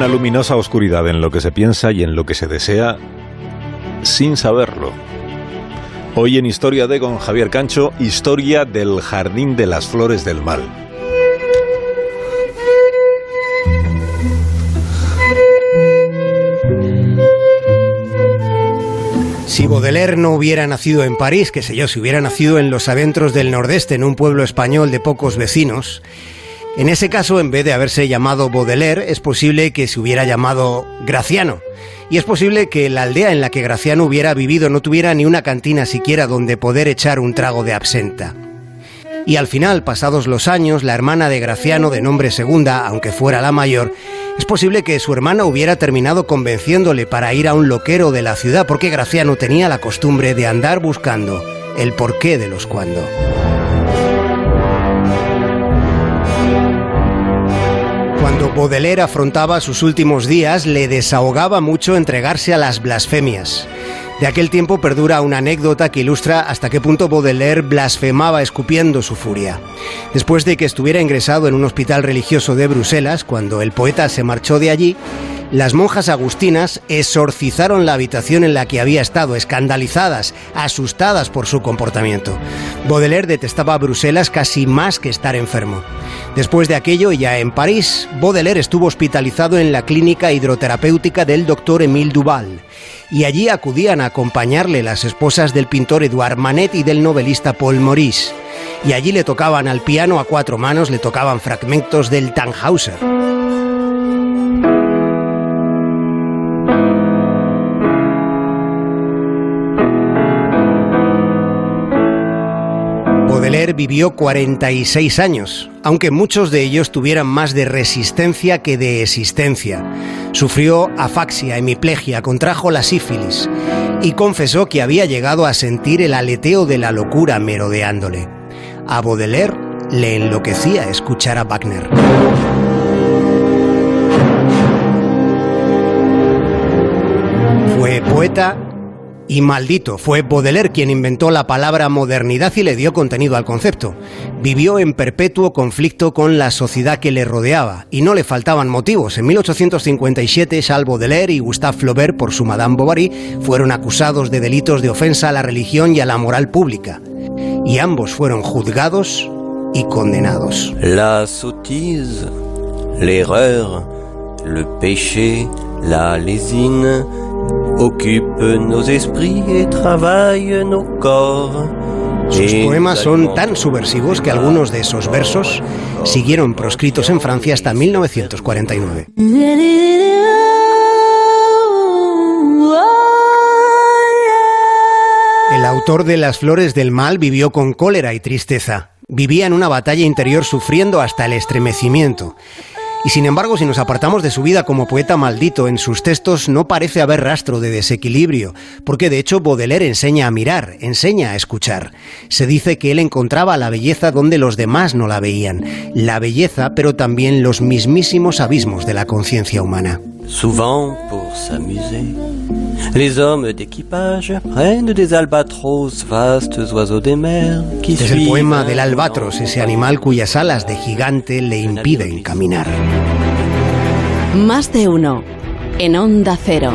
una luminosa oscuridad en lo que se piensa y en lo que se desea sin saberlo. Hoy en Historia de con Javier Cancho, historia del Jardín de las Flores del Mal. Si Baudelaire no hubiera nacido en París, que sé yo, si hubiera nacido en los adentros del Nordeste, en un pueblo español de pocos vecinos, en ese caso, en vez de haberse llamado Baudelaire, es posible que se hubiera llamado Graciano. Y es posible que la aldea en la que Graciano hubiera vivido no tuviera ni una cantina siquiera donde poder echar un trago de absenta. Y al final, pasados los años, la hermana de Graciano, de nombre Segunda, aunque fuera la mayor, es posible que su hermana hubiera terminado convenciéndole para ir a un loquero de la ciudad, porque Graciano tenía la costumbre de andar buscando el porqué de los cuando. Baudelaire afrontaba sus últimos días, le desahogaba mucho entregarse a las blasfemias. De aquel tiempo perdura una anécdota que ilustra hasta qué punto Baudelaire blasfemaba escupiendo su furia. Después de que estuviera ingresado en un hospital religioso de Bruselas, cuando el poeta se marchó de allí, las monjas agustinas exorcizaron la habitación en la que había estado, escandalizadas, asustadas por su comportamiento. Baudelaire detestaba Bruselas casi más que estar enfermo. Después de aquello, ya en París, Baudelaire estuvo hospitalizado en la clínica hidroterapéutica del doctor Émile Duval, y allí acudían a acompañarle las esposas del pintor Edouard Manet y del novelista Paul Maurice. Y allí le tocaban al piano a cuatro manos, le tocaban fragmentos del Tannhauser. Vivió 46 años, aunque muchos de ellos tuvieran más de resistencia que de existencia. Sufrió afaxia, hemiplegia, contrajo la sífilis y confesó que había llegado a sentir el aleteo de la locura merodeándole. A Baudelaire le enloquecía escuchar a Wagner. Fue poeta y maldito. Fue Baudelaire quien inventó la palabra modernidad y le dio contenido al concepto. Vivió en perpetuo conflicto con la sociedad que le rodeaba y no le faltaban motivos. En 1857, Charles Baudelaire y Gustave Flaubert, por su Madame Bovary, fueron acusados de delitos de ofensa a la religión y a la moral pública. Y ambos fueron juzgados y condenados. La sottise, l'erreur, le péché, la lésine nos esprits et nos corps. Sus poemas son tan subversivos que algunos de esos versos siguieron proscritos en Francia hasta 1949. El autor de Las Flores del Mal vivió con cólera y tristeza. Vivía en una batalla interior sufriendo hasta el estremecimiento. Y sin embargo, si nos apartamos de su vida como poeta maldito, en sus textos no parece haber rastro de desequilibrio, porque de hecho Baudelaire enseña a mirar, enseña a escuchar. Se dice que él encontraba la belleza donde los demás no la veían, la belleza, pero también los mismísimos abismos de la conciencia humana. Les hommes d'équipage prennent des albatros, vastes oiseaux des mers qui Es el poema del albatros, ese animal cuyas alas de gigante le impiden caminar. Más de uno en Onda Cero.